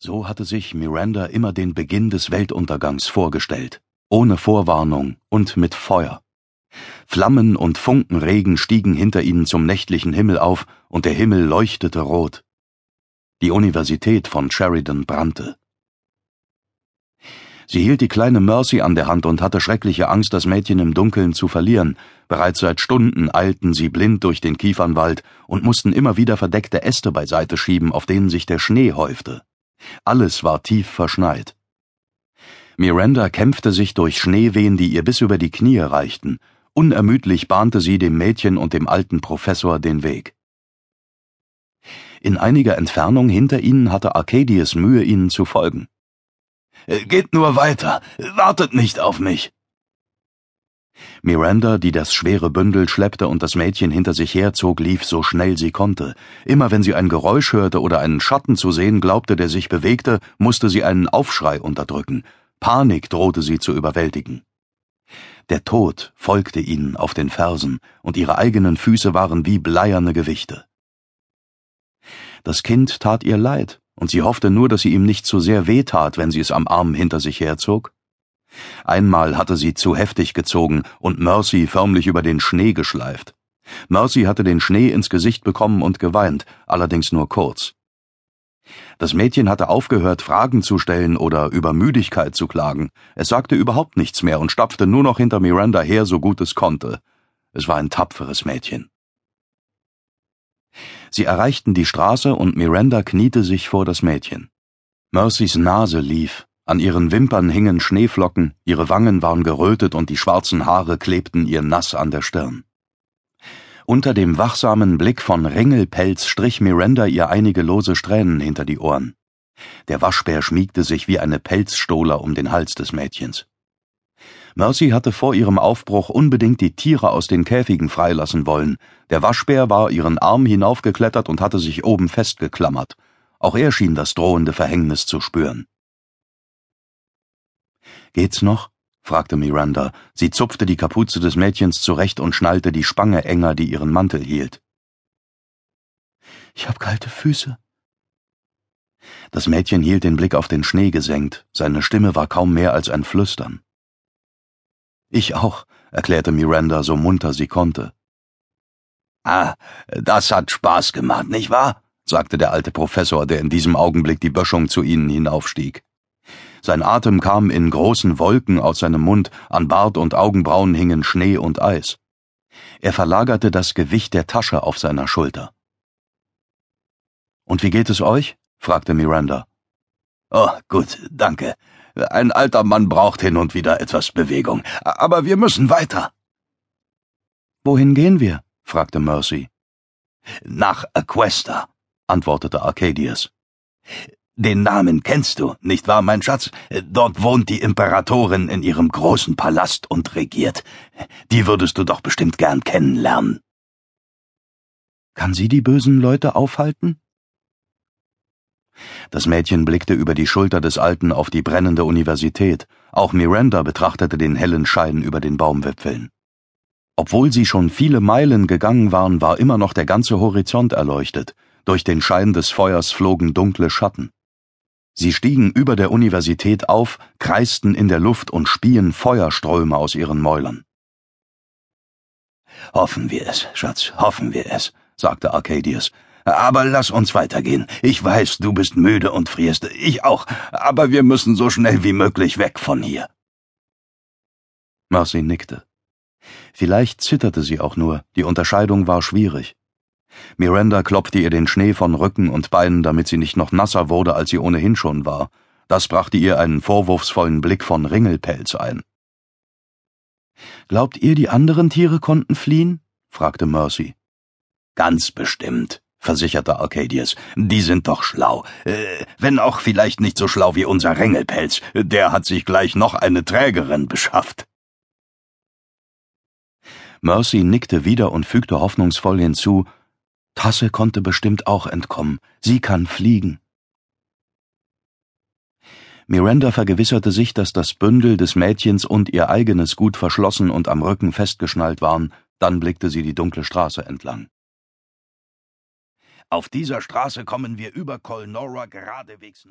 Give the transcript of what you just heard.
So hatte sich Miranda immer den Beginn des Weltuntergangs vorgestellt, ohne Vorwarnung und mit Feuer. Flammen und Funkenregen stiegen hinter ihnen zum nächtlichen Himmel auf, und der Himmel leuchtete rot. Die Universität von Sheridan brannte. Sie hielt die kleine Mercy an der Hand und hatte schreckliche Angst, das Mädchen im Dunkeln zu verlieren. Bereits seit Stunden eilten sie blind durch den Kiefernwald und mussten immer wieder verdeckte Äste beiseite schieben, auf denen sich der Schnee häufte. Alles war tief verschneit. Miranda kämpfte sich durch Schneewehen, die ihr bis über die Knie reichten. Unermüdlich bahnte sie dem Mädchen und dem alten Professor den Weg. In einiger Entfernung hinter ihnen hatte Arcadius Mühe, ihnen zu folgen. Geht nur weiter, wartet nicht auf mich. Miranda, die das schwere Bündel schleppte und das Mädchen hinter sich herzog, lief so schnell sie konnte. Immer wenn sie ein Geräusch hörte oder einen Schatten zu sehen glaubte, der sich bewegte, musste sie einen Aufschrei unterdrücken. Panik drohte sie zu überwältigen. Der Tod folgte ihnen auf den Fersen, und ihre eigenen Füße waren wie bleierne Gewichte. Das Kind tat ihr leid, und sie hoffte nur, dass sie ihm nicht zu sehr wehtat, wenn sie es am Arm hinter sich herzog. Einmal hatte sie zu heftig gezogen und Mercy förmlich über den Schnee geschleift. Mercy hatte den Schnee ins Gesicht bekommen und geweint, allerdings nur kurz. Das Mädchen hatte aufgehört, Fragen zu stellen oder über Müdigkeit zu klagen. Es sagte überhaupt nichts mehr und stapfte nur noch hinter Miranda her, so gut es konnte. Es war ein tapferes Mädchen. Sie erreichten die Straße und Miranda kniete sich vor das Mädchen. Mercys Nase lief, an ihren Wimpern hingen Schneeflocken, ihre Wangen waren gerötet und die schwarzen Haare klebten ihr nass an der Stirn. Unter dem wachsamen Blick von Ringelpelz strich Miranda ihr einige lose Strähnen hinter die Ohren. Der Waschbär schmiegte sich wie eine Pelzstola um den Hals des Mädchens. Mercy hatte vor ihrem Aufbruch unbedingt die Tiere aus den Käfigen freilassen wollen. Der Waschbär war ihren Arm hinaufgeklettert und hatte sich oben festgeklammert. Auch er schien das drohende Verhängnis zu spüren. Geht's noch? fragte Miranda. Sie zupfte die Kapuze des Mädchens zurecht und schnallte die Spange enger, die ihren Mantel hielt. Ich hab kalte Füße. Das Mädchen hielt den Blick auf den Schnee gesenkt, seine Stimme war kaum mehr als ein Flüstern. Ich auch, erklärte Miranda so munter sie konnte. Ah, das hat Spaß gemacht, nicht wahr? sagte der alte Professor, der in diesem Augenblick die Böschung zu ihnen hinaufstieg. Sein Atem kam in großen Wolken aus seinem Mund, an Bart und Augenbrauen hingen Schnee und Eis. Er verlagerte das Gewicht der Tasche auf seiner Schulter. Und wie geht es euch? fragte Miranda. Oh, gut, danke. Ein alter Mann braucht hin und wieder etwas Bewegung, aber wir müssen weiter. Wohin gehen wir? fragte Mercy. Nach Aquesta, antwortete Arcadius. Den Namen kennst du, nicht wahr, mein Schatz? Dort wohnt die Imperatorin in ihrem großen Palast und regiert. Die würdest du doch bestimmt gern kennenlernen. Kann sie die bösen Leute aufhalten? Das Mädchen blickte über die Schulter des Alten auf die brennende Universität. Auch Miranda betrachtete den hellen Schein über den Baumwipfeln. Obwohl sie schon viele Meilen gegangen waren, war immer noch der ganze Horizont erleuchtet. Durch den Schein des Feuers flogen dunkle Schatten. Sie stiegen über der Universität auf, kreisten in der Luft und spien Feuerströme aus ihren Mäulern. Hoffen wir es, Schatz, hoffen wir es, sagte Arcadius. Aber lass uns weitergehen. Ich weiß, du bist müde und frierst. Ich auch. Aber wir müssen so schnell wie möglich weg von hier. Marcy nickte. Vielleicht zitterte sie auch nur, die Unterscheidung war schwierig. Miranda klopfte ihr den Schnee von Rücken und Beinen, damit sie nicht noch nasser wurde, als sie ohnehin schon war. Das brachte ihr einen vorwurfsvollen Blick von Ringelpelz ein. Glaubt ihr, die anderen Tiere konnten fliehen? fragte Mercy. Ganz bestimmt, versicherte Arcadius. Die sind doch schlau. Äh, wenn auch vielleicht nicht so schlau wie unser Ringelpelz. Der hat sich gleich noch eine Trägerin beschafft. Mercy nickte wieder und fügte hoffnungsvoll hinzu, Tasse konnte bestimmt auch entkommen. Sie kann fliegen. Miranda vergewisserte sich, dass das Bündel des Mädchens und ihr eigenes gut verschlossen und am Rücken festgeschnallt waren, dann blickte sie die dunkle Straße entlang. Auf dieser Straße kommen wir über Colnora geradewegs nach